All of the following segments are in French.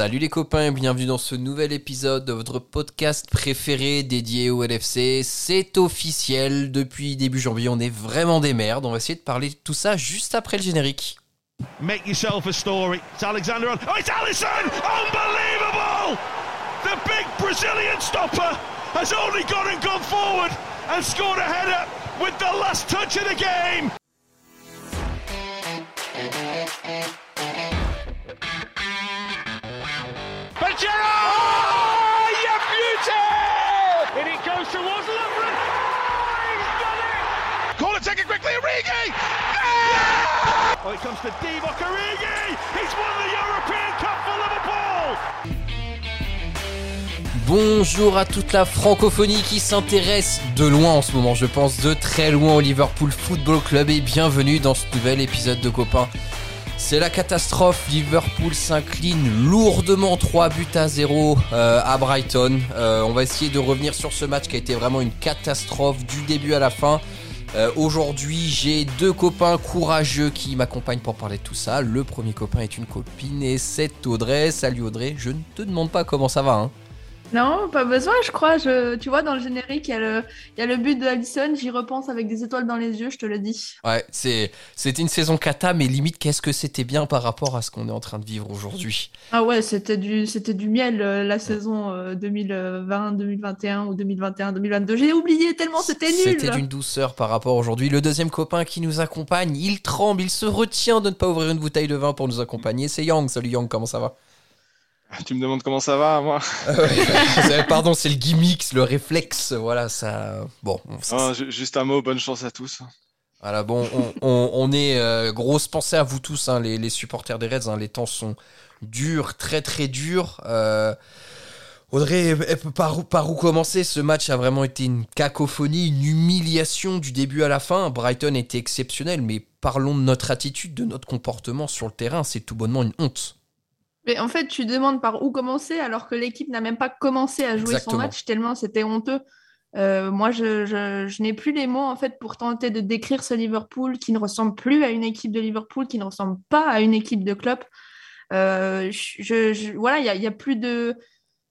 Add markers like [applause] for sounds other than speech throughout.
Salut les copains et bienvenue dans ce nouvel épisode de votre podcast préféré dédié au LFC. C'est officiel, depuis début janvier on est vraiment des merdes. On va essayer de parler de tout ça juste après le générique. Make yourself a story. It's Alexander. Oh, it's Allison! Unbelievable! The big Brazilian stopper has only gone and gone forward and scored a header with the last touch of the game. Origi! It comes to Divock Origi! He's won the European Cup for Liverpool! Bonjour à toute la francophonie qui s'intéresse de loin en ce moment, je pense de très loin au Liverpool Football Club et bienvenue dans ce nouvel épisode de Copains. C'est la catastrophe, Liverpool s'incline lourdement 3 buts à 0 euh, à Brighton. Euh, on va essayer de revenir sur ce match qui a été vraiment une catastrophe du début à la fin. Euh, Aujourd'hui, j'ai deux copains courageux qui m'accompagnent pour parler de tout ça. Le premier copain est une copine et c'est Audrey. Salut Audrey, je ne te demande pas comment ça va. Hein. Non, pas besoin, je crois. Je, tu vois, dans le générique, il y a le, il y a le but de Allison. J'y repense avec des étoiles dans les yeux, je te le dis. Ouais, c'est, c'était une saison cata, mais limite, qu'est-ce que c'était bien par rapport à ce qu'on est en train de vivre aujourd'hui? Ah ouais, c'était du, c'était du miel euh, la saison euh, 2020, 2021 ou 2021, 2022. J'ai oublié tellement c'était nul. C'était d'une douceur par rapport aujourd'hui. Le deuxième copain qui nous accompagne, il tremble, il se retient de ne pas ouvrir une bouteille de vin pour nous accompagner. C'est Yang. Salut Yang, comment ça va? [laughs] Tu me demandes comment ça va, moi [laughs] Ah Pardon, c'est le gimmick, le réflexe. Voilà, ça. Bon, ça- ju- Juste un mot, bonne chance à tous. Voilà, bon, on, on- on est euh, grosse pensée à vous tous, hein, les, les supporters des Reds. hein, les temps sont durs, très très durs. Euh, Audrey, eh, par où, par où commencer? Ce match a vraiment été une cacophonie, une humiliation du début à la fin. Brighton était exceptionnel, mais parlons de notre attitude, de notre comportement sur le terrain. C'est tout bonnement une honte. Mais en fait, tu demandes par où commencer alors que l'équipe n'a même pas commencé à jouer Exactement. son match tellement c'était honteux. Euh, moi, je, je- je n'ai plus les mots en fait pour tenter de décrire ce Liverpool qui ne ressemble plus à une équipe de Liverpool, qui ne ressemble pas à une équipe de club. Euh, je, voilà, il y a, il y a plus de,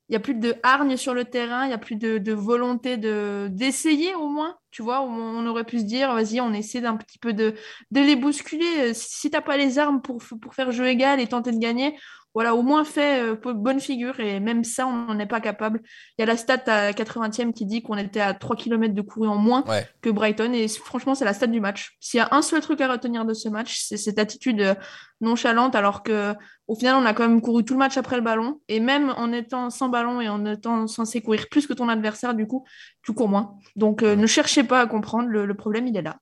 il y a plus de hargne sur le terrain, il y a plus de, de volonté de d'essayer au moins. Tu vois, on, on aurait pu se dire, vas-y, on essaie d'un petit peu de, de les bousculer. Si t'as pas les armes pour, pour faire jeu égal et tenter de gagner, voilà, au moins fait euh, bonne figure et même ça, on n'en est pas capable. Il y a la stat à 80e qui dit qu'on était à 3 km de couru en moins Ouais. que Brighton et franchement, c'est la stat du match. S'il y a un seul truc à retenir de ce match, c'est cette attitude euh, nonchalante alors que au final, on a quand même couru tout le match après le ballon et même en étant sans ballon et en étant censé courir plus que ton adversaire, du coup, tu cours moins. Donc, euh, ne cherchez pas à comprendre, le, le problème, il est là.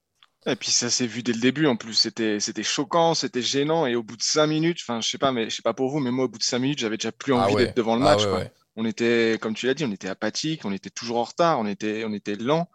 Et puis ça s'est vu dès le début en plus, c'était c'était choquant, c'était gênant et au bout de cinq minutes, enfin je sais pas mais je sais pas pour vous mais moi au bout de cinq minutes j'avais déjà plus Ah envie ouais. d'être devant le Ah match ouais, quoi. ouais. On était comme tu l'as dit, on était apathique, on était toujours en retard, on était on était lent.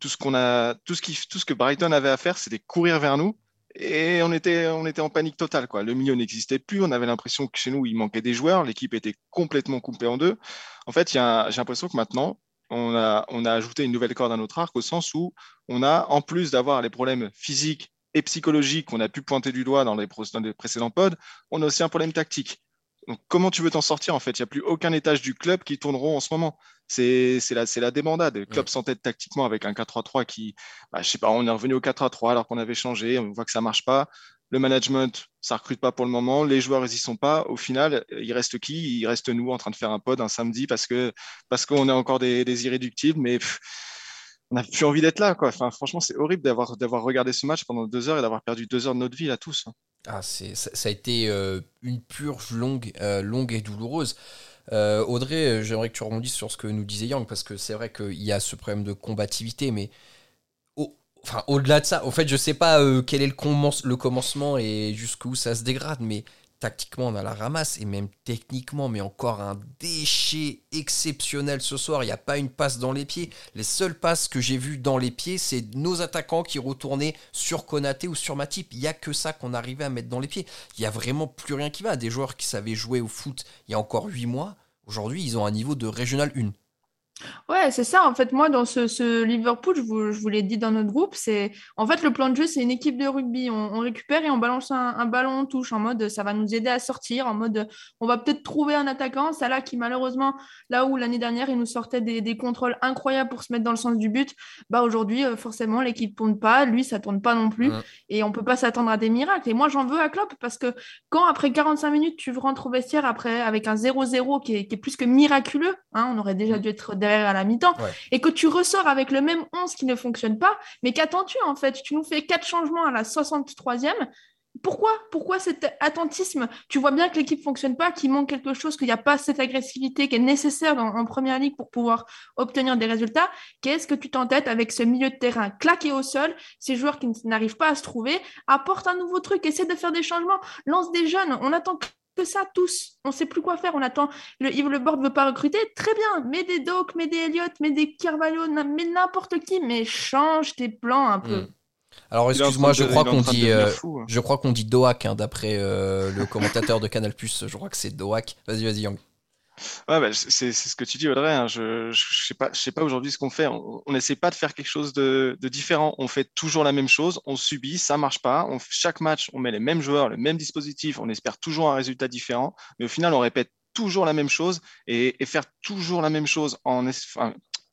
Tout ce qu'on a tout ce qui tout ce que Brighton avait à faire, c'était courir vers nous et on était on était en panique totale quoi. Le milieu n'existait plus, on avait l'impression que chez nous il manquait des joueurs, l'équipe était complètement coupée en deux. En fait, j'ai l'impression que maintenant on a, on a ajouté une nouvelle corde à notre arc au sens où on a, en plus d'avoir les problèmes physiques et psychologiques qu'on a pu pointer du doigt dans les, pro- dans les précédents pods, on a aussi un problème tactique. Donc, comment tu veux t'en sortir en fait? Il n'y a plus aucun étage du club qui tourneront en ce moment. C'est la, c'est la débandade. Le club s'entête tactiquement avec un 4-3-3 qui, bah, je sais pas, on est revenu au 4-3-3 alors qu'on avait changé. On voit que ça marche pas. Le management, ça recrute pas pour le moment. Les joueurs, ils y sont pas. Au final, il reste qui? Il reste nous en train de faire un pod un samedi parce que parce qu'on est encore des, des irréductibles, mais on n'a plus envie d'être là. Enfin, franchement, c'est horrible d'avoir d'avoir regardé ce match pendant deux heures et d'avoir perdu deux heures de notre vie là tous. hein. Ah, c'est, ça, a été euh, une purge longue, euh, longue et douloureuse. Euh, Audrey, j'aimerais que tu rebondisses sur ce que nous disait Yang, parce que c'est vrai qu'il y a ce problème de combativité, mais enfin, au-delà de ça, en fait, je sais pas euh, quel est le, commence- le commencement et jusqu'où ça se dégrade, mais tactiquement, on a la ramasse, et même techniquement, mais encore un déchet exceptionnel ce soir. Il n'y a pas une passe dans les pieds. Les seules passes que j'ai vues dans les pieds, c'est nos attaquants qui retournaient sur Konaté ou sur Matip. Il n'y a que ça qu'on arrivait à mettre dans les pieds. Il n'y a vraiment plus rien qui va. Des joueurs qui savaient jouer au foot il y a encore 8 mois, aujourd'hui, ils ont un niveau de régional 1. Ouais, c'est ça. En fait, moi, dans ce, Liverpool, je vous, l'ai dit dans notre groupe, c'est en fait le plan de jeu, c'est une équipe de rugby. On, récupère et on balance un, ballon, on touche en mode ça va nous aider à sortir, en mode on va peut-être trouver un attaquant. Là qui malheureusement, là où l'année dernière, il nous sortait des, contrôles incroyables pour se mettre dans le sens du but, bah aujourd'hui, euh, forcément, l'équipe tourne pas, lui, ça tourne pas non plus, et on peut pas s'attendre à des miracles. Et moi, j'en veux à Klopp parce que quand après 45 minutes, tu rentres au vestiaire après avec un 0-0 qui est, plus que miraculeux, hein, on aurait déjà dû être à la mi-temps, et que tu ressors avec le même 11 qui ne fonctionne pas, mais qu'attends-tu en fait? Tu nous fais quatre changements à la 63e. Pourquoi? Pourquoi cet attentisme? Tu vois bien que l'équipe fonctionne pas, qu'il manque quelque chose, qu'il n'y a pas cette agressivité qui est nécessaire en première ligue pour pouvoir obtenir des résultats. Qu'est-ce que tu t'entêtes avec ce milieu de terrain claqué au sol, ces joueurs qui n'arrivent pas à se trouver Apporte un nouveau truc, essaie de faire des changements, lance des jeunes. On attend ça tous. On sait plus quoi faire. On attend. Le Yves Le Board veut pas recruter? Très bien. Mets des Doc, mets des Elliott, mets des Carvalho, mets n'importe qui, mais change tes plans un peu. Hmm. Alors excuse-moi, je, crois qu'on dit, euh, hein. je crois qu'on dit Doak hein, d'après euh, le commentateur de Canal+. Je crois que c'est Doak. Vas-y, vas-y, Yang. Ouais, bah, c'est ce que tu dis, Audrey. Hein. Je ne sais pas, je sais pas aujourd'hui ce qu'on fait. On n'essaie pas de faire quelque chose de, différent. On fait toujours la même chose. On subit, ça marche pas. On, chaque match, on met les mêmes joueurs, le même dispositif. On espère toujours un résultat différent. Mais au final, on répète toujours la même chose et, faire toujours la même chose en,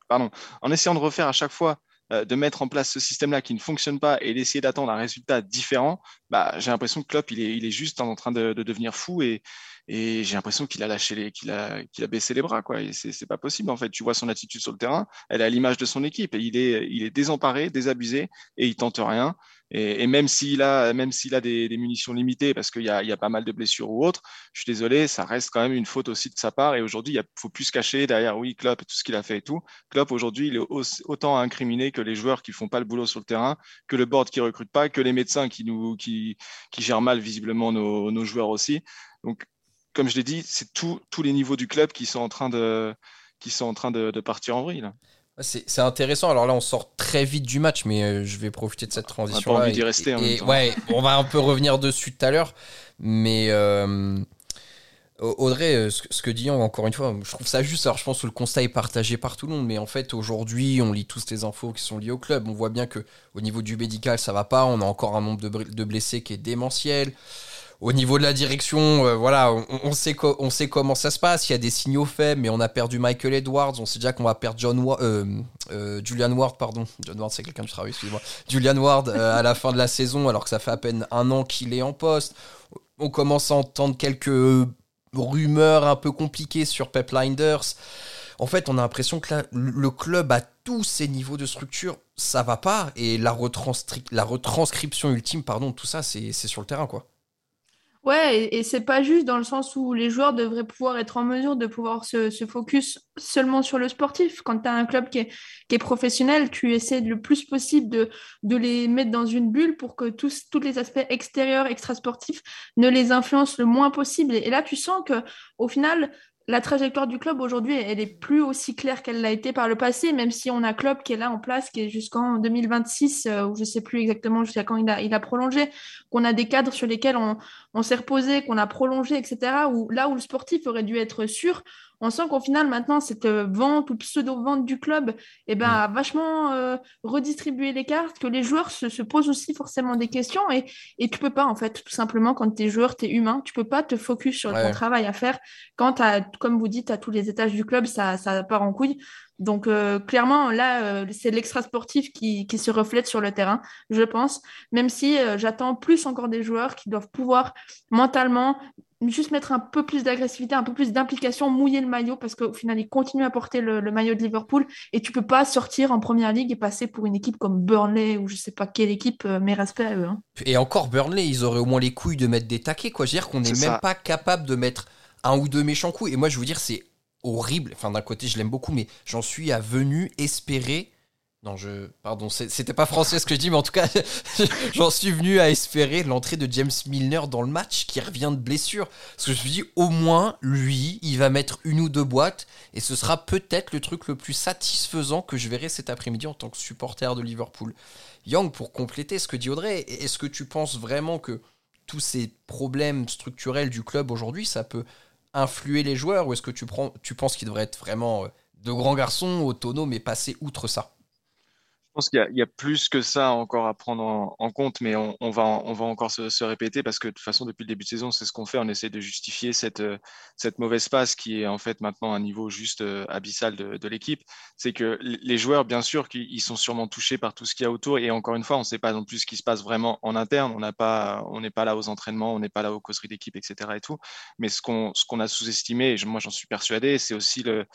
en essayant de refaire à chaque fois de mettre en place ce système-là qui ne fonctionne pas et d'essayer d'attendre un résultat différent, bah, j'ai l'impression que Klopp, il est, il est juste en train de, de devenir fou et, et j'ai l'impression qu'il a lâché les, qu'il a, qu'il a baissé les bras, quoi. C'est, c'est pas possible, en fait. Tu vois son attitude sur le terrain, elle est à l'image de son équipe. Et il est, il est désemparé, désabusé, et il tente rien. Et, même s'il a, même s'il a des, munitions limitées, parce qu'il y a, pas mal de blessures ou autres, je suis désolé, ça reste quand même une faute aussi de sa part. Et aujourd'hui, il faut plus se cacher derrière, oui, Klopp, tout ce qu'il a fait et tout. Klopp, aujourd'hui, il est autant incriminé que les joueurs qui font pas le boulot sur le terrain, que le board qui recrute pas, que les médecins qui gèrent mal visiblement nos, nos joueurs aussi. Donc, comme je l'ai dit, c'est tous les niveaux du club qui sont en train de, qui sont en train de, partir en vrille. C'est intéressant. Alors là, on sort très vite du match, mais euh, je vais profiter de cette transition. On va pas envie d'y rester. Et, ouais, on va un peu revenir dessus tout à l'heure. Mais euh, Audrey, euh, ce, que dit encore une fois, je trouve ça juste. Alors je pense que le constat est partagé par tout le monde, mais en fait, aujourd'hui, on lit tous les infos qui sont liées au club. On voit bien que au niveau du médical, ça va pas. On a encore un nombre de, de blessés qui est démentiel au niveau de la direction, euh, voilà, on, sait comment ça se passe. Il y a des signaux faibles, mais on a perdu Michael Edwards. On sait déjà qu'on va perdre John euh, euh, Julian Ward, pardon. Ward, c'est quelqu'un. Julian Ward à la fin de la saison, alors que ça fait à peine un an qu'il est en poste. On commence à entendre quelques rumeurs un peu compliquées sur Pep Linders. En fait, on a l'impression que le club à tous ces niveaux de structure, ça va pas. Et la, la retranscription ultime, pardon, tout ça, c'est sur le terrain, quoi. Ouais, et, c'est pas juste dans le sens où les joueurs devraient pouvoir être en mesure de pouvoir se, focus seulement sur le sportif. Quand tu as un club qui est, qui est, professionnel, tu essaies le plus possible de, les mettre dans une bulle pour que tous, les aspects extérieurs, extrasportifs, ne les influencent le moins possible. Et, là, tu sens que au final, la trajectoire du club aujourd'hui, elle est plus aussi claire qu'elle l'a été par le passé, même si on a club qui est là en place, qui est jusqu'en 2026, euh, je sais plus exactement jusqu'à quand il a, il a prolongé, qu'on a des cadres sur lesquels on, on s'est reposé, qu'on a prolongé, etc. Où, là où le sportif aurait dû être sûr, on sent qu'au final, maintenant, cette euh, vente ou pseudo-vente du club eh ben, a vachement euh, redistribué les cartes, que les joueurs se, posent aussi forcément des questions et, et tu peux pas, en fait, tout simplement, quand tu es joueur, tu es humain, tu peux pas te focus sur ton travail à faire quand, as, comme vous dites, à tous les étages du club, ça, ça part en couille. Donc, euh, clairement, là, c'est l'extra sportif qui, qui, se reflète sur le terrain, je pense, même si j'attends plus encore des joueurs qui doivent pouvoir mentalement juste mettre un peu plus d'agressivité, un peu plus d'implication, mouiller le maillot parce qu'au final, ils continuent à porter le, maillot de Liverpool et tu peux pas sortir en première ligue et passer pour une équipe comme Burnley ou je sais pas quelle équipe, euh, mais respect à eux. Hein. Et encore Burnley, ils auraient au moins les couilles de mettre des taquets, quoi. Je veux dire qu'on n'est même pas capable de mettre un ou deux méchants coups. Et moi, je veux dire, c'est horrible. Enfin, d'un côté, je l'aime beaucoup, mais j'en suis à venu espérer non, je. Pardon, c'était pas français ce que je dis, mais en tout cas, [laughs] j'en suis venu à espérer l'entrée de James Milner dans le match qui revient de blessure. Parce que je me suis au moins, lui, il va mettre une ou deux boîtes et ce sera peut-être le truc le plus satisfaisant que je verrai cet après-midi en tant que supporter de Liverpool. Young, pour compléter ce que dit Audrey, est-ce que tu penses vraiment que tous ces problèmes structurels du club aujourd'hui, ça peut influer les joueurs ou est-ce que tu, penses qu'ils devraient être vraiment euh, de grands garçons autonomes et passer outre ça? Pense qu'il y, a plus que ça encore à prendre en, compte, mais on, va, on va encore se, répéter parce que de toute façon, depuis le début de saison, c'est ce qu'on fait. On essaie de justifier cette, cette mauvaise passe qui est en fait maintenant un niveau juste euh, abyssal de, l'équipe. C'est que les joueurs, bien sûr, ils sont sûrement touchés par tout ce qu'il y a autour. Et encore une fois, on ne sait pas non plus ce qui se passe vraiment en interne. On n'est pas, là aux entraînements, on n'est pas là aux causeries d'équipe, etc. Et tout. Mais ce qu'on qu'on a sous-estimé, et moi j'en suis persuadé, c'est aussi le,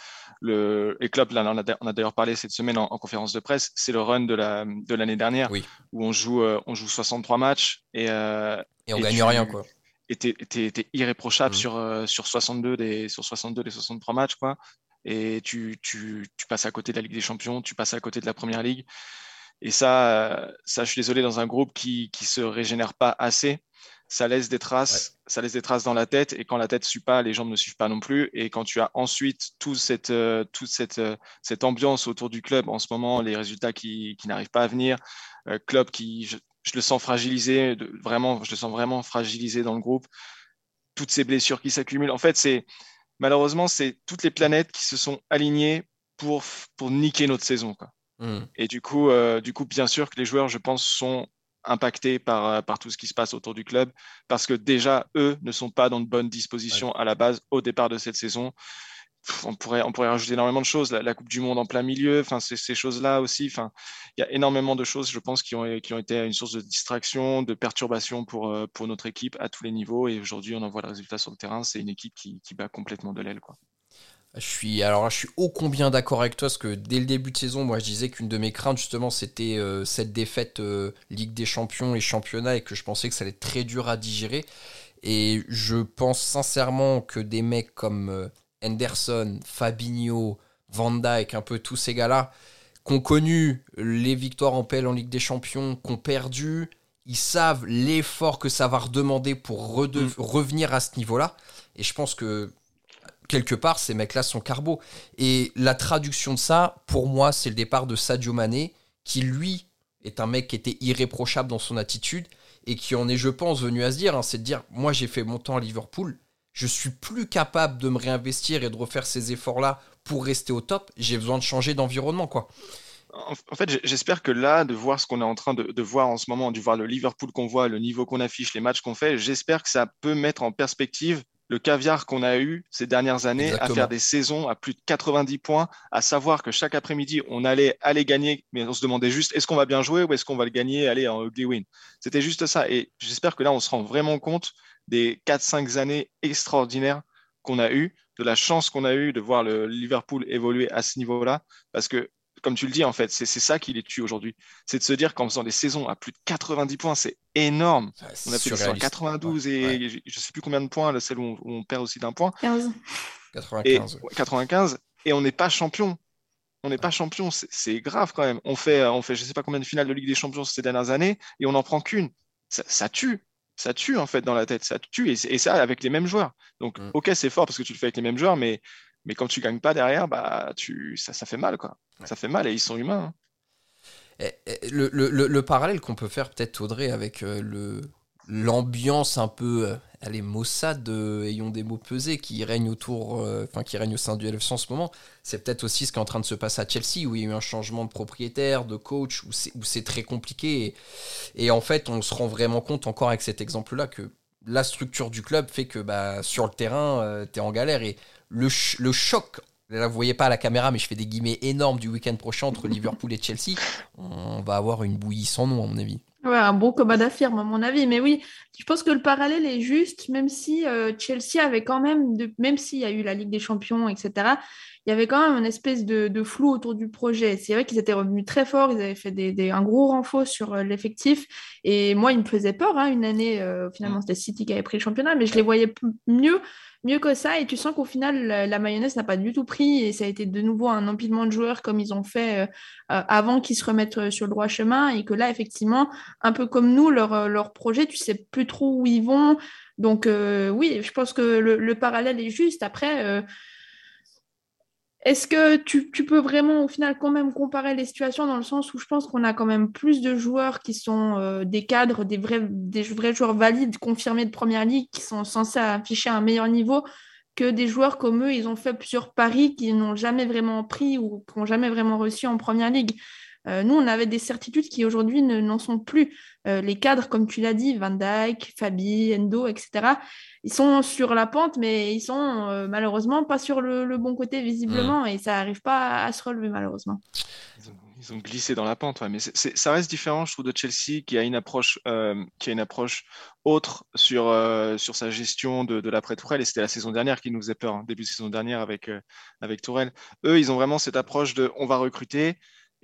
le. Et Klopp, là, on a, d'ailleurs parlé cette semaine en, en conférence de presse, c'est le de la de l'année dernière où on joue euh, on joue 63 matchs et euh, et on gagne rien quoi. Et t'es irréprochable mm. sur euh, sur 62 des sur 62 des 63 matchs quoi. Et tu, tu, tu, passes à côté de la Ligue des Champions, tu passes à côté de la Première Ligue. Et ça, ça, je suis désolé, dans un groupe qui qui se régénère pas assez, ça laisse des traces, ça laisse des traces dans la tête. Et quand la tête ne suit pas, les jambes ne suivent pas non plus. Et quand tu as ensuite toute cette, euh, toute cette, euh, cette ambiance autour du club en ce moment, les résultats qui, qui n'arrivent pas à venir, euh, club qui, je, le sens fragilisé, vraiment, je le sens vraiment fragilisé dans le groupe. Toutes ces blessures qui s'accumulent. En fait, c'est malheureusement, c'est toutes les planètes qui se sont alignées pour, pour niquer notre saison. Quoi. Mmh. Et du coup, du coup, bien sûr que les joueurs, je pense, sont impactés par, euh, par tout ce qui se passe autour du club, parce que déjà, eux ne sont pas dans de bonnes dispositions à la base au départ de cette saison. on pourrait, on pourrait rajouter énormément de choses, la, Coupe du Monde en plein milieu, enfin, ces choses-là aussi. Enfin, il y a énormément de choses, je pense, qui ont, qui ont été une source de distraction, de perturbation pour, euh, pour notre équipe à tous les niveaux. Et aujourd'hui, on en voit le résultat sur le terrain. C'est une équipe qui, qui bat complètement de l'aile. Quoi. Je suis alors je suis ô combien d'accord avec toi parce que dès le début de saison, moi je disais qu'une de mes craintes justement c'était euh, cette défaite euh, Ligue des Champions et championnat et que je pensais que ça allait être très dur à digérer. Et je pense sincèrement que des mecs comme euh, Henderson, Fabinho, Van Dijk, un peu tous ces gars-là, qui ont connu les victoires en PL en Ligue des Champions, qui ont perdu, ils savent l'effort que ça va redemander pour mm. revenir à ce niveau-là. Et je pense que quelque part, ces mecs-là sont carbo. Et la traduction de ça, pour moi, c'est le départ de Sadio Mané, qui lui est un mec qui était irréprochable dans son attitude et qui en est, je pense, venu à se dire, hein, c'est de dire, moi j'ai fait mon temps à Liverpool, je suis plus capable de me réinvestir et de refaire ces efforts-là pour rester au top, j'ai besoin de changer d'environnement, quoi. En fait, j'espère que là, de voir ce qu'on est en train de, voir en ce moment, de voir le Liverpool qu'on voit, le niveau qu'on affiche, les matchs qu'on fait, j'espère que ça peut mettre en perspective le caviar qu'on a eu ces dernières années à faire des saisons à plus de 90 points, à savoir que chaque après-midi, on allait aller gagner, mais on se demandait juste est-ce qu'on va bien jouer ou est-ce qu'on va le gagner, aller en ugly win? C'était juste ça. Et j'espère que là, on se rend vraiment compte des 4-5 années extraordinaires qu'on a eues, de la chance qu'on a eue de voir le Liverpool évoluer à ce niveau-là, parce que comme tu le dis, en fait, c'est ça qui les tue aujourd'hui. C'est de se dire qu'en faisant des saisons à plus de 90 points, c'est énorme. on a fait des 92 et je ne sais plus combien de points, celle où on, perd aussi d'un point. 15. 95. Et, 95. Et on n'est pas champion. On n'est pas champion. C'est grave quand même. On fait, on fait je ne sais pas combien de finales de Ligue des Champions ces dernières années et on n'en prend qu'une. Ça, tue. Ça tue en fait dans la tête. Ça tue. Et, ça avec les mêmes joueurs. Donc, mm. ok, c'est fort parce que tu le fais avec les mêmes joueurs, mais mais quand tu gagnes pas derrière, bah, tu, ça, ça fait mal, quoi. Ça fait mal et ils sont humains. Hein. le, le, le, parallèle qu'on peut faire peut-être, Audrey, avec euh, le l'ambiance un peu, euh, allez, maussade, euh, ayons des mots pesés, qui règne autour, enfin, qui règne au sein du LFC en ce moment, c'est peut-être aussi ce qui est en train de se passer à Chelsea, où il y a eu un changement de propriétaire, de coach, où c'est très compliqué. Et, en fait, on se rend vraiment compte, encore avec cet exemple-là, que la structure du club fait que bah, sur le terrain, tu es en galère. Et le, le choc Là, vous voyez pas à la caméra, mais je fais des guillemets énormes du week-end prochain entre [laughs] Liverpool et Chelsea. On va avoir une bouillie sans nom, à mon avis. Ouais, un bon combat d'affirme, à mon avis. Mais oui, je pense que le parallèle est juste, même si euh, Chelsea avait quand même, de, même s'il y a eu la Ligue des Champions, etc., il y avait quand même une espèce de, flou autour du projet. C'est vrai qu'ils étaient revenus très forts, ils avaient fait des, un gros renfort sur euh, l'effectif. Et moi, ils me faisaient peur. Hein, une année, euh, finalement, mm. c'était City qui avait pris le championnat, mais je les voyais mieux mieux que ça. Et tu sens qu'au final, la, mayonnaise n'a pas du tout pris et ça a été de nouveau un empilement de joueurs comme ils ont fait euh, euh, avant qu'ils se remettent euh, sur le droit chemin. Et que là, effectivement, un peu comme nous, leur, leur projet, tu sais plus trop où ils vont. Donc, oui, je pense que le, le, parallèle est juste. Après, est-ce que tu, peux vraiment au final quand même comparer les situations dans le sens où je pense qu'on a quand même plus de joueurs qui sont euh, des cadres, des vrais, des vrais joueurs valides, confirmés de première ligue, qui sont censés afficher un meilleur niveau que des joueurs comme eux, ils ont fait plusieurs paris qu'ils n'ont jamais vraiment pris ou n'ont jamais vraiment reçu en première ligue. Euh, nous, on avait des certitudes qui aujourd'hui n'en sont plus. Euh, les cadres, comme tu l'as dit, Van Dyke, Fabi, Endo, etc., ils sont sur la pente, mais ils sont euh, malheureusement pas sur le, bon côté visiblement, mm. et ça n'arrive pas à, se relever malheureusement. Ils ont, glissé dans la pente, mais ça reste différent, je trouve, de Chelsea qui a une approche, qui a une approche autre sur, sur sa gestion de, de l'après-Tourelle, et c'était la saison dernière qui nous faisait peur, hein, début de saison dernière avec, avec Tourelle. Eux, ils ont vraiment cette approche de on va recruter,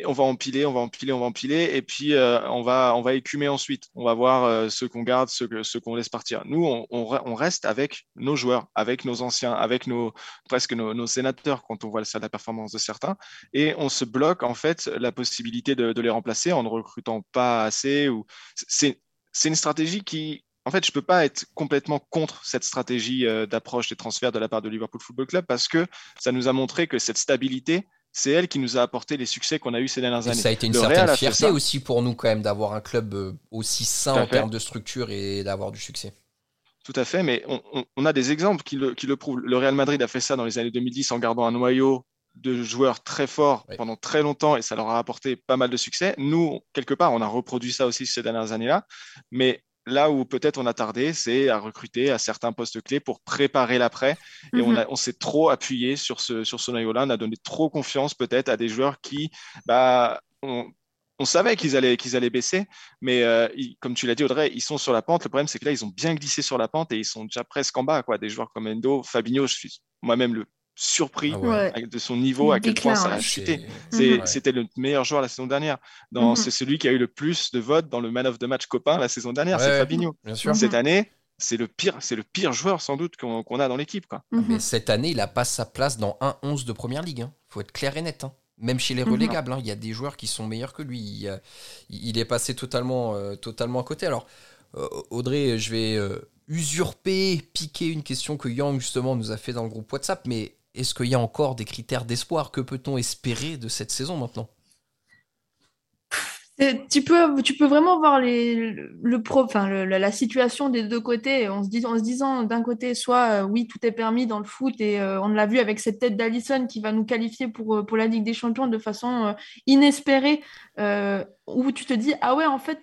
on va empiler, on va empiler, on va empiler, et puis euh, on, va, on va écumer ensuite. On va voir euh, ceux qu'on garde, ceux, ceux qu'on laisse partir. Nous, on, reste avec nos joueurs, avec nos anciens, avec nos, presque nos, sénateurs quand on voit la performance de certains, et on se bloque en fait la possibilité de, les remplacer en ne recrutant pas assez. Ou... C'est, une stratégie qui, en fait, je ne peux pas être complètement contre cette stratégie euh, d'approche des transferts de la part de Liverpool Football Club parce que ça nous a montré que cette stabilité, c'est elle qui nous a apporté les succès qu'on a eu ces dernières années. Ça a été une certaine fierté aussi pour nous quand même d'avoir un club euh, aussi sain en termes de structure et d'avoir du succès. Tout à fait, mais on, a des exemples qui le, prouvent. Le Real Madrid a fait ça dans les années 2010 en gardant un noyau de joueurs très forts pendant très longtemps et ça leur a apporté pas mal de succès. Nous, quelque part, on a reproduit ça aussi ces dernières années-là, mais Là où peut-être on a tardé, c'est à recruter à certains postes clés pour préparer l'après. Et on, mhm. on s'est trop appuyé sur ce, sur ce noyau-là. On a donné trop confiance peut-être à des joueurs qui, bah, on, savait qu'ils allaient, qu'ils allaient baisser, mais euh, comme tu l'as dit, Audrey, ils sont sur la pente. Le problème, c'est que là, ils ont bien glissé sur la pente et ils sont déjà presque en bas. Quoi. Des joueurs comme Endo, Fabinho, je suis moi-même le surpris ah de son niveau, à quel point ça a chuté. C'était le meilleur joueur la saison dernière. Mhm. C'est celui qui a eu le plus de votes dans le man of the match copain la saison dernière, c'est Fabinho. Cette mhm. année, c'est le pire, c'est le pire joueur sans doute qu'on a dans l'équipe. Mhm. Mais cette année, il a pas sa place dans un 11 de première ligue. Il hein. faut être clair et net. Hein. Même chez les relégables, hein. il y a des joueurs qui sont meilleurs que lui. Il, est passé totalement, euh, totalement à côté. Alors, euh, Audrey, je vais euh, usurper, piquer une question que Yang justement nous a fait dans le groupe WhatsApp, mais est-ce qu'il y a encore des critères d'espoir? Que peut-on espérer de cette saison maintenant? Tu peux, tu peux vraiment voir le la situation des deux côtés en se, disant, d'un côté, soit euh, oui, tout est permis dans le foot et euh, on l'a vu avec cette tête d'Allison qui va nous qualifier pour, euh, pour la Ligue des Champions de façon inespérée, où tu te dis, ah ouais, en fait,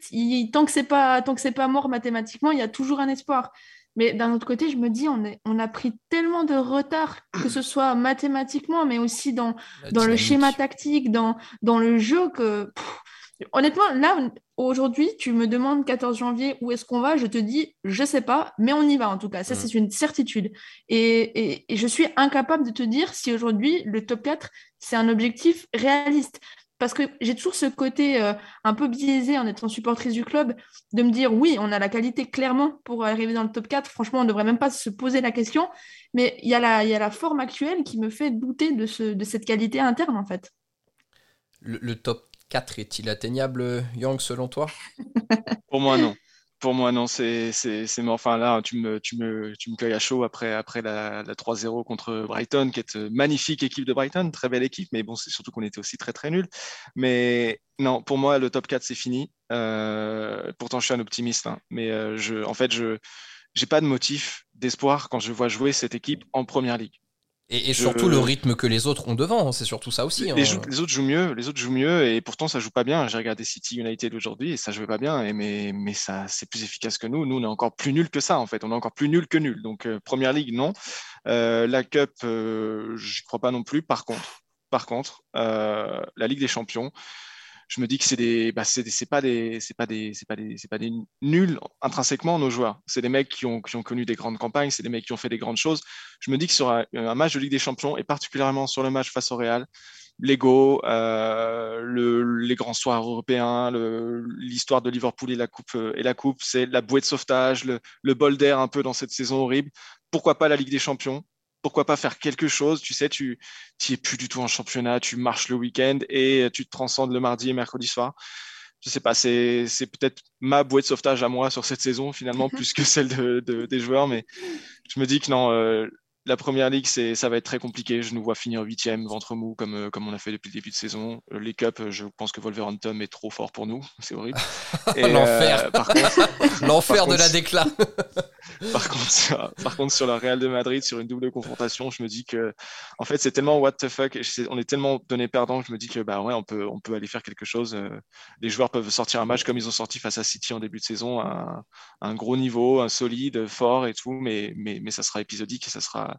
tant que c'est pas, pas mort mathématiquement, il y a toujours un espoir. Mais d'un autre côté, je me dis, on, est, on a pris tellement de retard, que ce soit mathématiquement, mais aussi dans, dans le schéma tactique, dans, dans le jeu, que honnêtement, là, aujourd'hui, tu me demandes 14 janvier où est-ce qu'on va, je te dis, je sais pas, mais on y va en tout cas. Ça, c'est une certitude. Et, et, je suis incapable de te dire si aujourd'hui, le top 4, c'est un objectif réaliste parce que j'ai toujours ce côté euh, un peu biaisé en étant supportrice du club, de me dire oui, on a la qualité clairement pour arriver dans le top 4. Franchement, on ne devrait même pas se poser la question. Mais il y, a la, y a la forme actuelle qui me fait douter de, ce, de cette qualité interne, en fait. Le, top 4 est-il atteignable, Yang, selon toi? Pour moi, non. Pour moi, non, c'est mort. Enfin, là, tu me, tu me, tu me cueilles à chaud après, après la, 3-0 contre Brighton, qui est une magnifique équipe de Brighton, très belle équipe, mais bon, c'est surtout qu'on était aussi très, très nuls. Mais non, pour moi, le top 4, c'est fini. Euh, pourtant, je suis un optimiste, hein. mais euh, je, en fait, je n'ai pas de motif d'espoir quand je vois jouer cette équipe en première ligue. Et, surtout le rythme que les autres ont devant, c'est surtout ça aussi. Les, hein. les, autres jouent mieux, les autres jouent mieux, et pourtant ça joue pas bien. J'ai regardé City United aujourd'hui et ça jouait pas bien, et mais, mais ça c'est plus efficace que nous. Nous on est encore plus nul que ça en fait, on est encore plus nul que nul. Donc euh, première ligue non, euh, la Cup euh, je crois pas non plus. Par contre, par contre la Ligue des Champions, je me dis que c'est des, bah, c'est, pas des, c'est pas des, c'est pas des, nuls intrinsèquement nos joueurs. C'est des mecs qui ont, connu des grandes campagnes, c'est des mecs qui ont fait des grandes choses. Je me dis que sur un, match de Ligue des Champions et particulièrement sur le match face au Real, l'ego, euh, le, les grands soirs européens, l'histoire de Liverpool et la coupe, euh, et la coupe, c'est la bouée de sauvetage, le bol d'air un peu dans cette saison horrible. Pourquoi pas la Ligue des Champions? Pourquoi pas faire quelque chose Tu sais, tu es plus du tout en championnat, tu marches le week-end et tu te transcendes le mardi et mercredi soir. Je sais pas, c'est peut-être ma bouée de sauvetage à moi sur cette saison finalement, [laughs] plus que celle de, des joueurs, mais je me dis que non, euh, la première ligue, c'est, ça va être très compliqué. Je nous vois finir huitième, ventre mou, comme, euh, comme on a fait depuis le début de saison. Euh, les Cups, euh, je pense que Wolverhampton est trop fort pour nous. [laughs] C'est horrible. [laughs] L'enfer. [laughs] L'enfer de la déclat. par, contre, sur, par contre, sur la Real de Madrid, sur une double confrontation, je me dis que, en fait, c'est tellement what the fuck. On est tellement donné perdant que je me dis que, bah ouais, on peut, on peut aller faire quelque chose. Les joueurs peuvent sortir un match comme ils ont sorti face à City en début de saison, un, un gros niveau, un solide, fort et tout, mais, mais, mais ça sera épisodique et ça sera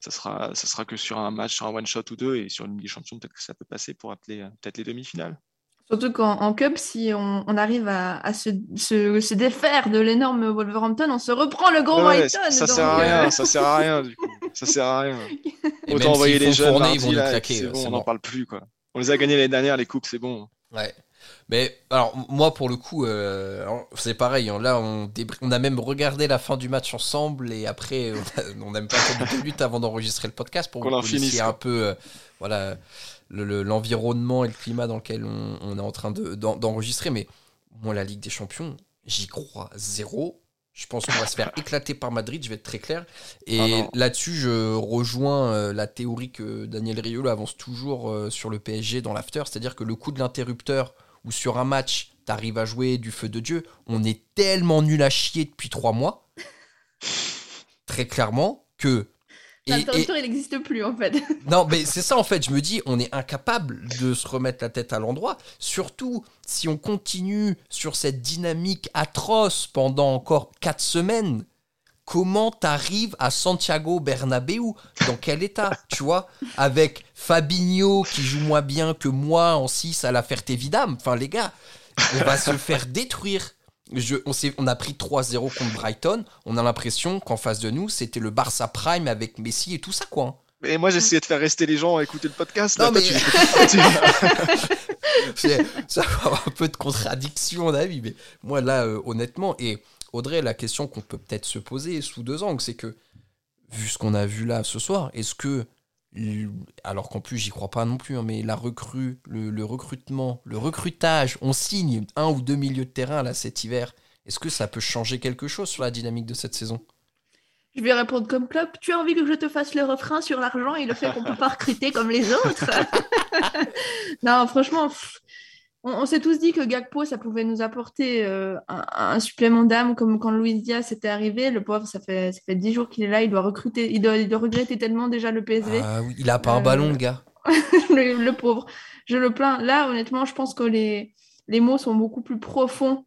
ça sera, ça sera que sur un match, sur un one shot ou deux, et sur une Ligue des Champions, peut-être que ça peut passer pour appeler euh, peut-être les demi-finales. Surtout qu'en Cup, si on, arrive à, se, se, défaire de l'énorme Wolverhampton, on se reprend le grand Brighton. Ça, ça sert à rien, ça sert à rien du coup. Ça sert à rien. [laughs] Autant envoyer les jeunes mardi, là, bon, on n'en parle plus quoi. On les a gagnés l'année dernière, les coupes, c'est bon. Ouais. Mais alors, moi, pour le coup, euh, c'est pareil. Hein. là, on, on, a même regardé la fin du match ensemble et après, [laughs] on a, même pas fait de minutes avant d'enregistrer le podcast pour qu'on finisse un peu euh, voilà, l'environnement et le climat dans lequel on, est en train d'enregistrer. Mais moi, la Ligue des Champions, j'y crois zéro. Je pense qu'on va se faire éclater par Madrid, je vais être très clair. Et ah là-dessus, je rejoins euh, la théorie que Daniel Riolo avance toujours sur le PSG dans l'after, c'est-à-dire que le coup de l'interrupteur où sur un match, t'arrives à jouer du feu de Dieu, on est tellement nul à chier depuis trois mois, très clairement, que. L'interrupteur, il n'existe plus en fait. [laughs] non, mais c'est ça en fait. Je me dis, on est incapable de se remettre la tête à l'endroit. Surtout si on continue sur cette dynamique atroce pendant encore quatre semaines comment t'arrives à Santiago Bernabéu Dans quel état Tu vois Avec Fabinho qui joue moins bien que moi en 6 à la Ferté-Vidame. Enfin, les gars, on va se faire détruire. Je, on, on, a pris 3-0 contre Brighton. On a l'impression qu'en face de nous, c'était le Barça Prime avec Messi et tout ça, quoi. Et moi, j'essayais de faire rester les gens à écouter le podcast. Non, mais... [laughs] ça va avoir un peu de contradiction d'avis, mais moi, là, euh, honnêtement, et Audrey, la question qu'on peut peut-être se poser sous deux angles, c'est que, vu ce qu'on a vu là ce soir, est-ce que, alors qu'en plus j'y crois pas non plus, hein, mais la recrue, le, recrutement, le recrutage, on signe un ou deux milieux de terrain là cet hiver, est-ce que ça peut changer quelque chose sur la dynamique de cette saison? Je vais répondre comme club. Tu as envie que je te fasse le refrain sur l'argent et le fait qu'on peut pas recruter comme les autres? [laughs] Non, franchement, on, s'est tous dit que Gakpo, ça pouvait nous apporter euh, un, supplément d'âme, comme quand Luis Diaz était arrivé. Le pauvre, ça fait, ça fait 10 jours qu'il est là, il doit recruter, il doit, regretter tellement déjà le PSV. Ah oui, il a pas un ballon, le gars. [laughs] le, pauvre. Je le plains. Là, honnêtement, je pense que les, les mots sont beaucoup plus profonds.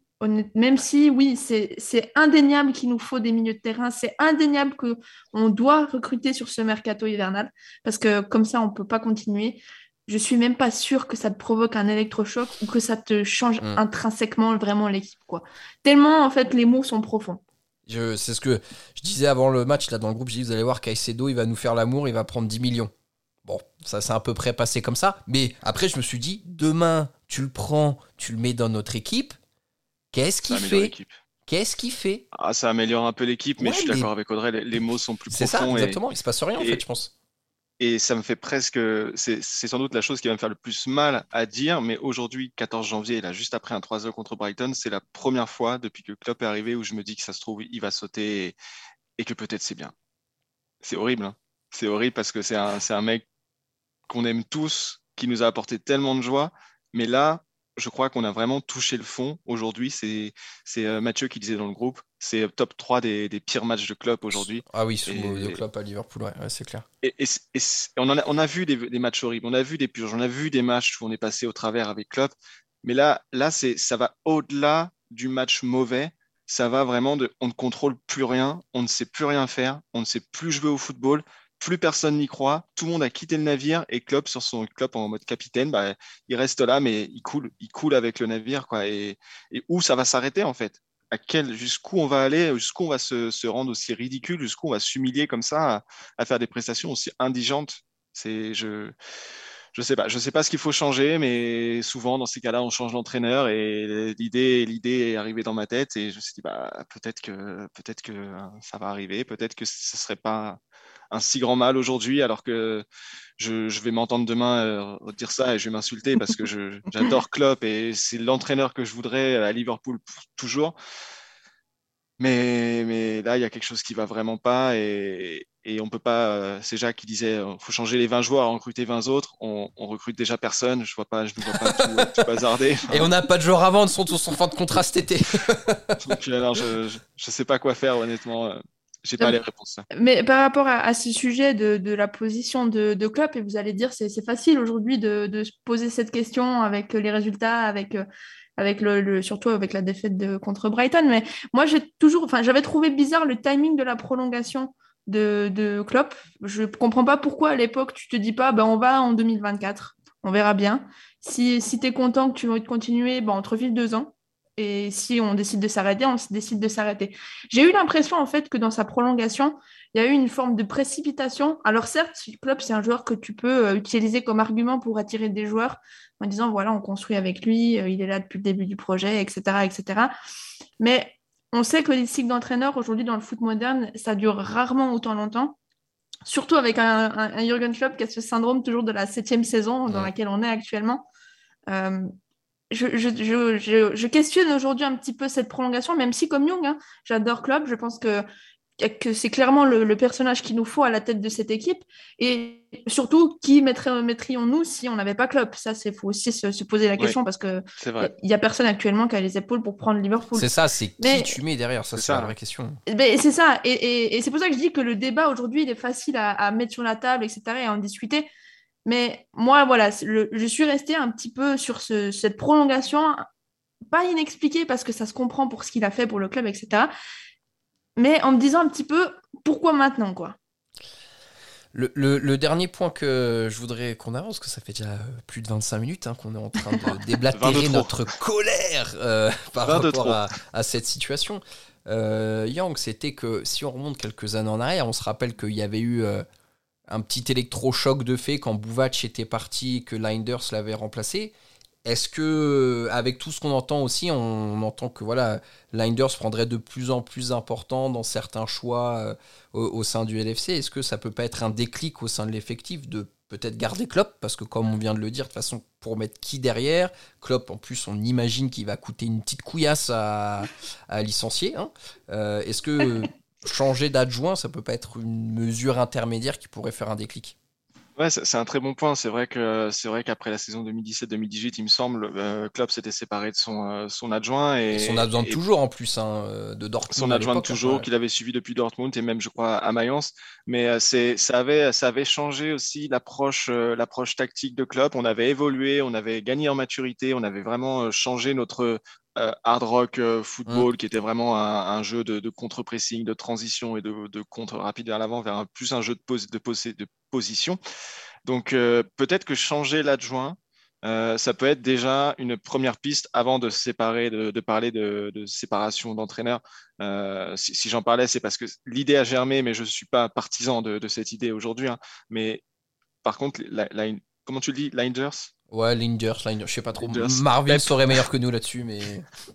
Même si, oui, c'est indéniable qu'il nous faut des milieux de terrain, c'est indéniable qu'on doit recruter sur ce mercato hivernal, parce que comme ça, on ne peut pas continuer je suis même pas sûre que ça te provoque un électrochoc ou que ça te change mm. intrinsèquement vraiment l'équipe. quoi. Tellement, en fait, les mots sont profonds. C'est ce que je disais avant le match, là, dans le groupe, je dis, vous allez voir, Caicedo, il va nous faire l'amour, il va prendre 10 millions. Bon, ça s'est à peu près passé comme ça. Mais après, je me suis dit, demain, tu le prends, tu le mets dans notre équipe. Qu'est-ce qu'il fait Qu'est-ce qu'il fait ah, Ça améliore un peu l'équipe, mais je suis d'accord avec Audrey, les, mots sont plus profonds. C'est ça, exactement. Il se passe rien, en fait, je pense. Et ça me fait presque, c'est sans doute la chose qui va me faire le plus mal à dire, mais aujourd'hui, 14 janvier, là, juste après un 3-0 contre Brighton, c'est la première fois depuis que Klopp est arrivé où je me dis que ça se trouve, il va sauter et, que peut-être c'est bien. C'est horrible, hein. c'est horrible parce que c'est un, un mec qu'on aime tous, qui nous a apporté tellement de joie, mais là, je crois qu'on a vraiment touché le fond aujourd'hui. C'est euh, Mathieu qui disait dans le groupe, c'est top 3 des, pires matchs de club aujourd'hui. Ah oui, sous de club à Liverpool, ouais, c'est clair. Et, on, a, on, a, vu des, matchs horribles, on a vu des purges, on a vu des matchs où on est passé au travers avec club. Mais là, là ça va au-delà du match mauvais. Ça va vraiment de, on ne contrôle plus rien, on ne sait plus rien faire, on ne sait plus jouer au football plus personne n'y croit, tout le monde a quitté le navire et Klopp sur son Klopp en mode capitaine, bah, il reste là, mais il coule, il coule avec le navire, quoi. Et, où ça va s'arrêter en fait? À quel, jusqu'où on va aller Jusqu'où on va se, rendre aussi ridicule Jusqu'où on va s'humilier comme ça à, faire des prestations aussi indigentes. C'est je je sais pas, je sais pas ce qu'il faut changer, mais souvent dans ces cas-là, on change d'entraîneur et l'idée, l'idée est arrivée dans ma tête et je me suis dit bah peut-être que peut-être que ça va arriver, peut-être que ce serait pas un si grand mal aujourd'hui, alors que je, vais m'entendre demain euh, dire ça et je vais m'insulter parce que [laughs] j'adore Klopp et c'est l'entraîneur que je voudrais à Liverpool toujours. Mais, mais là, il y a quelque chose qui va vraiment pas et, et on peut pas. Euh, c'est Jacques qui disait, il faut changer les 20 joueurs, recruter 20 autres. On, on recrute déjà personne. Je vois pas, je ne vois pas tout, tout bazarder. [laughs] Et on n'a pas de joueurs à vendre, sont tous en fin de contrat cet été. [laughs] Donc, alors, je, je sais pas quoi faire honnêtement. J'ai pas les réponses. Mais par rapport à, à ce sujet de, de, la position de, de Klopp, et vous allez dire c'est facile aujourd'hui de, de, se poser cette question avec les résultats, avec avec le, le, surtout avec la défaite de, contre Brighton. Mais moi, j'ai toujours, enfin, j'avais trouvé bizarre le timing de la prolongation de, de Klopp. Je comprends pas pourquoi à l'époque tu te dis pas, ben on va en 2024, on verra bien. Si, si tu es content que tu veux continuer, ben refile deux ans. Et si on décide de s'arrêter, on décide de s'arrêter. J'ai eu l'impression en fait que dans sa prolongation, il y a eu une forme de précipitation. Alors certes, Klopp, c'est un joueur que tu peux euh, utiliser comme argument pour attirer des joueurs en disant, voilà, on construit avec lui, euh, il est là depuis le début du projet, etc. etc. Mais on sait que les cycles d'entraîneurs aujourd'hui dans le foot moderne, ça dure rarement autant longtemps. Surtout avec un, un, un Jürgen Klopp qui a ce syndrome toujours de la septième saison dans laquelle on est actuellement. Euh, je, je, je, je, questionne aujourd'hui un petit peu cette prolongation, même si comme Young, hein, j'adore Klopp, je pense que que c'est clairement le, le, personnage qu'il nous faut à la tête de cette équipe. Et surtout, qui mettrions-nous si on n'avait pas Klopp? Ça, c'est faut aussi se, se, poser la question oui, parce que il y a personne actuellement qui a les épaules pour prendre Liverpool. C'est ça, c'est qui tu mets derrière Ça, c'est la vraie question. C'est ça. Et, et, et c'est pour ça que je dis que le débat aujourd'hui, il est facile à, à, mettre sur la table, etc., et à en discuter. Mais moi, voilà, le, je suis restée un petit peu sur ce, cette prolongation, pas inexpliquée parce que ça se comprend pour ce qu'il a fait pour le club, etc mais en me disant un petit peu pourquoi maintenant, quoi? Le, le, le, dernier point que je voudrais qu'on avance, que ça fait déjà plus de 25 minutes hein, qu'on est en train de [laughs] déblatérer notre colère euh, [laughs] par rapport à, à, cette situation. Euh, Yang, c'était que si on remonte quelques années en arrière, on se rappelle qu'il y avait eu euh, un petit électrochoc de fait quand Bouvac était parti et que Linders l'avait remplacé. Est-ce que, avec tout ce qu'on entend aussi, on, entend que voilà, Linders prendrait de plus en plus important dans certains choix euh, au, sein du LFC Est-ce que ça peut pas être un déclic au sein de l'effectif de peut-être garder Klopp? Parce que, comme on vient de le dire, de toute façon, pour mettre qui derrière? Klopp, en plus, on imagine qu'il va coûter une petite couillasse à, à licencier. Hein euh, Est-ce que changer d'adjoint, ça peut pas être une mesure intermédiaire qui pourrait faire un déclic Ouais, c'est un très bon point. C'est vrai que c'est vrai qu'après la saison 2017-2018, il me semble, euh, Klopp s'était séparé de son, euh, son adjoint et, et son adjoint et, toujours en plus hein, euh, de Dortmund. Son adjoint toujours ouais. qu'il avait suivi depuis Dortmund et même je crois à Mayence. Mais c'est ça avait ça avait changé aussi l'approche l'approche tactique de Klopp. On avait évolué, on avait gagné en maturité, on avait vraiment changé notre euh, hard rock euh, football, mmh. qui était vraiment un, un jeu de, de contre-pressing, de transition et de, de contre rapide vers l'avant, vers un, plus un jeu de, pos, de, pos, de position. Donc euh, peut-être que changer l'adjoint, euh, ça peut être déjà une première piste avant de séparer, de, de parler de, de séparation d'entraîneurs. Euh, si, si j'en parlais, c'est parce que l'idée a germé, mais je ne suis pas partisan de, de cette idée aujourd'hui. Hein. Mais par contre, la, la, comment tu le dis, Linders? Ouais, Linders, Linders, je sais pas trop. Linders. Marvel Pep. serait meilleur que nous là-dessus, mais.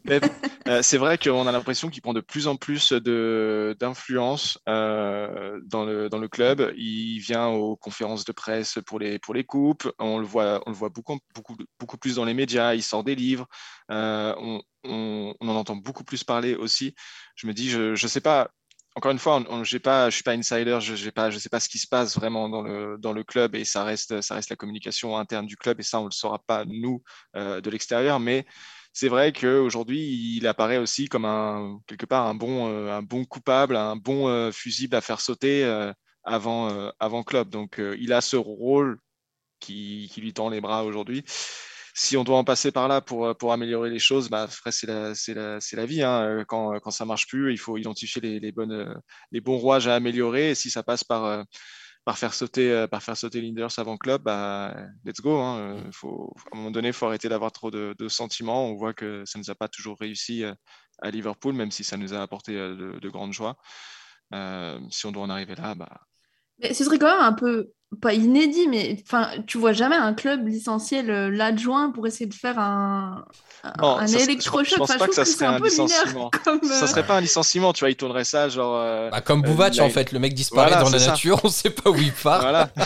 [laughs] euh, c'est vrai qu'on a l'impression qu'il prend de plus en plus de d'influence euh, dans le dans le club. Il vient aux conférences de presse pour les pour les coupes. On le voit on le voit beaucoup beaucoup beaucoup plus dans les médias. Il sort des livres. Euh, on, on, on en entend beaucoup plus parler aussi. Je me dis, je je sais pas encore une fois, on, on, pas, je suis pas insider, je pas, je sais pas ce qui se passe vraiment dans le dans le club et ça reste, ça reste la communication interne du club et ça on le saura pas nous euh, de l'extérieur, mais c'est vrai qu'aujourd'hui il apparaît aussi comme un quelque part un bon euh, un bon coupable, un bon euh, fusible à faire sauter euh, avant euh, avant club. Donc euh, il a ce rôle qui, qui lui tend les bras aujourd'hui si on doit en passer par là pour, pour améliorer les choses, bah, c'est la, la, la vie. Hein. Quand, quand ça marche plus, il faut identifier les, les, bonnes, les bons rouages à améliorer. Et si ça passe par, par faire sauter, par faire sauter Linders avant club, bah, let's go. Hein. Faut, à un moment donné, il faut arrêter d'avoir trop de, de, sentiments. On voit que ça ne nous a pas toujours réussi à Liverpool, même si ça nous a apporté de, de grandes joies. Euh, si on doit en arriver là, bah, mais ce serait quand même un peu, pas inédit, mais enfin, tu vois jamais un club licencier l'adjoint pour essayer de faire un, non, un ça, électrochoc. Je, pense enfin, pas que ça serait un, un licenciement. [laughs] Comme, euh... Ça serait pas un licenciement, tu vois, il tournerait ça genre. Euh, bah, comme Bouvac, euh, en fait, le mec disparaît voilà, dans la nature, [laughs] on sait pas où il part. Voilà. [laughs]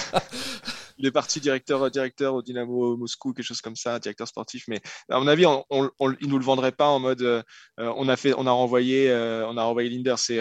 il est parti directeur, directeur au Dynamo Moscou, quelque chose comme ça, directeur sportif. Mais à mon avis, on, on, il nous le vendrait pas en mode, euh, on a fait, on a renvoyé, on a renvoyé Linder. C'est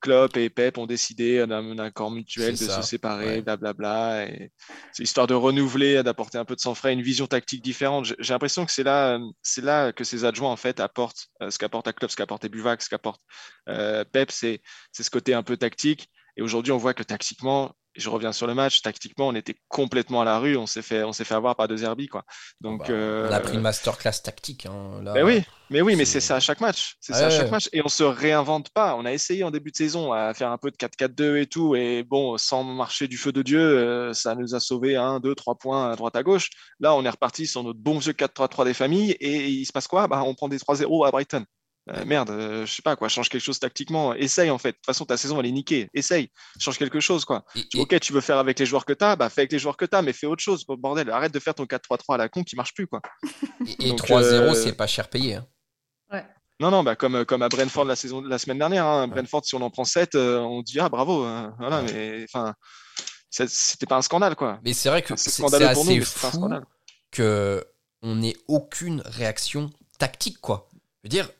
Klopp et Pep ont décidé d'un accord mutuel de se séparer, blablabla. Et c'est histoire de renouveler, d'apporter un peu de sang frais, une vision tactique différente. J'ai l'impression que c'est là, c'est là que ces adjoints en fait apportent ce qu'apporte à Klopp, ce qu'apporte Buvac, ce qu'apporte Pep, c'est ce côté un peu tactique. Et aujourd'hui, on voit que tactiquement, je reviens sur le match, tactiquement, on était complètement à la rue, on s'est fait, on s'est fait avoir par deux Herbie, quoi. Donc, bah, on a pris une masterclass tactique. Hein, mais oui, mais oui, mais c'est ça à chaque match, c'est ça à chaque match, et on se réinvente pas. On a essayé en début de saison à faire un peu de 4-4-2 et tout, et bon, sans marcher du feu de Dieu, euh, ça nous a sauvé un, deux, trois points à droite à gauche. Là, on est reparti sur notre bon vieux 4-3-3 des familles, et il se passe quoi? Bah, on prend des 3-0 à Brighton. Euh, merde, euh, je sais pas quoi, change quelque chose tactiquement, essaye en fait. De toute façon, ta saison elle est niquée, essaye, change quelque chose quoi. ok, tu veux faire avec les joueurs que tu as, bah fais avec les joueurs que tu as, mais fais autre chose, bordel. Arrête de faire ton 4-3-3 à la con qui marche plus quoi. Et, 3-0, euh, c'est pas cher payé. Hein. Ouais. Non, non, bah comme, comme à Brentford la, saison, la semaine dernière. Hein. Brentford, si on en prend 7, on dit ah bravo. Hein. voilà, mais enfin, c'était pas un scandale quoi. Mais c'est vrai que c'est assez fou que on n'ait aucune réaction tactique quoi. Je veux dire,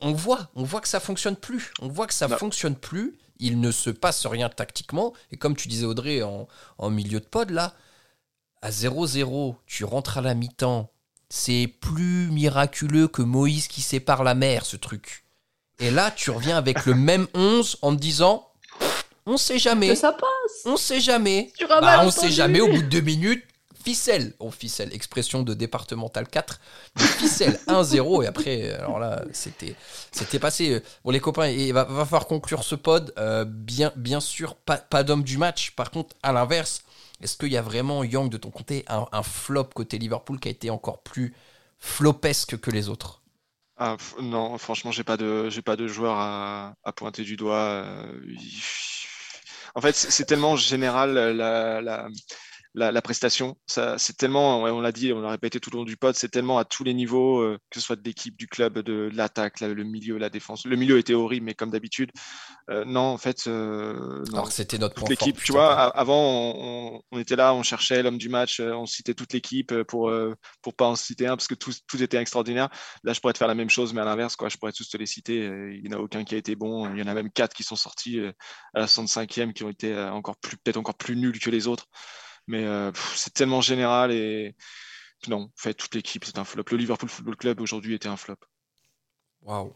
on, voit, on voit que ça fonctionne plus. On voit que ça fonctionne plus. Il ne se passe rien tactiquement. Et comme tu disais Audrey en, milieu de pod là, à 0-0, tu rentres à la mi-temps. C'est plus miraculeux que Moïse qui sépare la mer, ce truc. Et là, tu reviens avec le même 11 en te disant on sait jamais. ça passe. On sait jamais. Bah, on sait jamais. Au bout de deux minutes, ficelle, oh ficelle, expression de départemental 4, ficelle [laughs] 1-0 et après, alors là, c'était, passé. Bon les copains, il va, va falloir conclure ce pod. Euh, bien, sûr, pas, d'homme du match. Par contre, à l'inverse, est-ce qu'il y a vraiment Young de ton côté un, flop côté Liverpool qui a été encore plus flopesque que les autres? Ah, non, franchement, j'ai pas de, j'ai pas de joueur à, pointer du doigt. Euh, en fait, c'est tellement général la, prestation. Ça, c'est tellement, on l'a dit, on l'a répété tout au long du pod, c'est tellement à tous les niveaux, euh, que ce soit de l'équipe, du club, de, l'attaque, le milieu, la défense. Le milieu était horrible, mais comme d'habitude, euh, non, en fait, euh, Alors c'était notre toute l'équipe. Tu vois, avant, on, était là, on cherchait l'homme du match, on citait toute l'équipe pour pour pas en citer un parce que tout, tout était extraordinaire. Là, je pourrais te faire la même chose, mais à l'inverse, quoi, je pourrais tous te les citer. Il n'y en a aucun qui a été bon. Il y en a même quatre qui sont sortis à la 65e qui ont été encore plus, peut-être encore plus nuls que les autres. Mais euh, c'est tellement général et non, en fait, toute l'équipe, c'est un flop. Le Liverpool Football Club aujourd'hui était un flop. Waouh.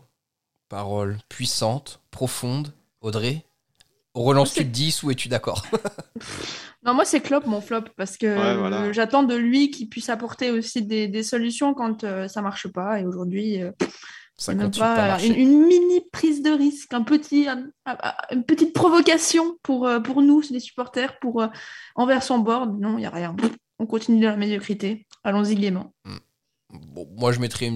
Parole puissante, profonde. Audrey, relance-tu de 10 ou es-tu d'accord? [laughs] Non, moi c'est Klopp mon flop parce que j'attends de lui qu'il puisse apporter aussi des, solutions quand euh, ça marche pas. Et aujourd'hui, euh, ça pas, une, mini prise de risque, un petit, une petite provocation pour, euh, pour nous, les supporters, pour envers son board. Non, il n'y a rien. On continue dans la médiocrité. Allons-y gaiement. Hmm. Bon, moi, je mettrais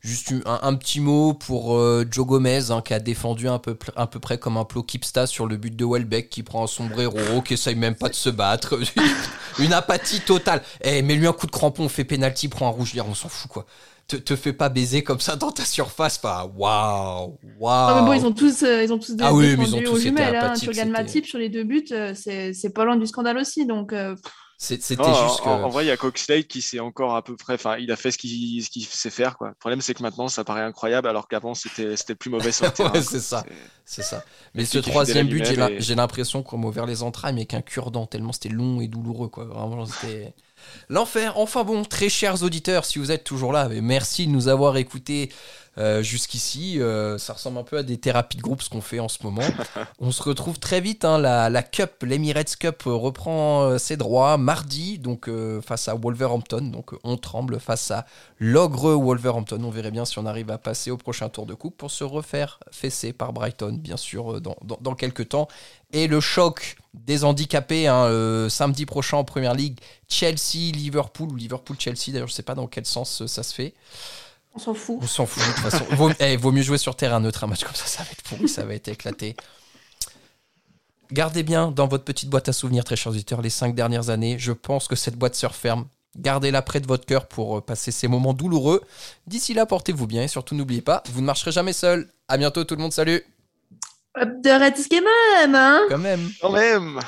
juste un, petit mot pour euh, Joe Gomez, hein, qui a défendu un peu, à peu près comme un plot Kipsta sur le but de Welbeck, qui prend un sombrero, [laughs] qui essaye même pas de se battre. [laughs] une apathie totale. Eh, mets-lui un coup de crampon, fait pénalty, prend un rouge, on s'en fout, quoi te, te fais pas baiser comme ça dans ta surface. Enfin, waouh, waouh. mais bon, ils ont tous, euh, ils ont tous des ah oui, ils ont tous jumelles, hein. Tu regardes Matip sur les deux buts, euh, c'est pas loin du scandale aussi. Donc, euh, c'était juste que... en, vrai, il y a Coxlade qui s'est encore à peu près. Enfin, il a fait ce qu'il sait faire. Quoi. Le problème, c'est que maintenant, ça paraît incroyable, alors qu'avant, c'était plus mauvais sur [laughs] ouais, c'est ça. C'est ça. Mais ce troisième but, j'ai l'impression qu'on m'a ouvert les entrailles, mais qu'un cure-dent, tellement c'était long et douloureux. Quoi. Vraiment, c'était. L'enfer. Enfin bon, très chers auditeurs, si vous êtes toujours là, merci de nous avoir écoutés euh, jusqu'ici. Euh, ça ressemble un peu à des thérapies de groupe ce qu'on fait en ce moment. [laughs] On se retrouve très vite. Hein, la, la, Cup, l'Emirates Cup reprend euh, ses droits mardi, donc face à Wolverhampton. Donc on tremble face à l'ogre Wolverhampton. On verrait bien si on arrive à passer au prochain tour de coupe pour se refaire fesser par Brighton, bien sûr, dans, dans, quelques temps. Et le choc des handicapés hein, samedi prochain en Première Ligue, Chelsea, Liverpool ou Liverpool-Chelsea. D'ailleurs, je ne sais pas dans quel sens ça se fait. On s'en fout. On s'en fout de toute façon. vaut, eh, vaut, mieux jouer sur terrain neutre un match comme ça, ça va être pourri, ça va être éclaté. Gardez bien dans votre petite boîte à souvenirs, très chers auditeurs, les cinq dernières années. Je pense que cette boîte se referme. Gardez-la près de votre cœur pour euh, passer ces moments douloureux. D'ici là, portez-vous bien et surtout n'oubliez pas, vous ne marcherez jamais seul. À bientôt tout le monde, salut. De même, hein? Quand même. Quand même.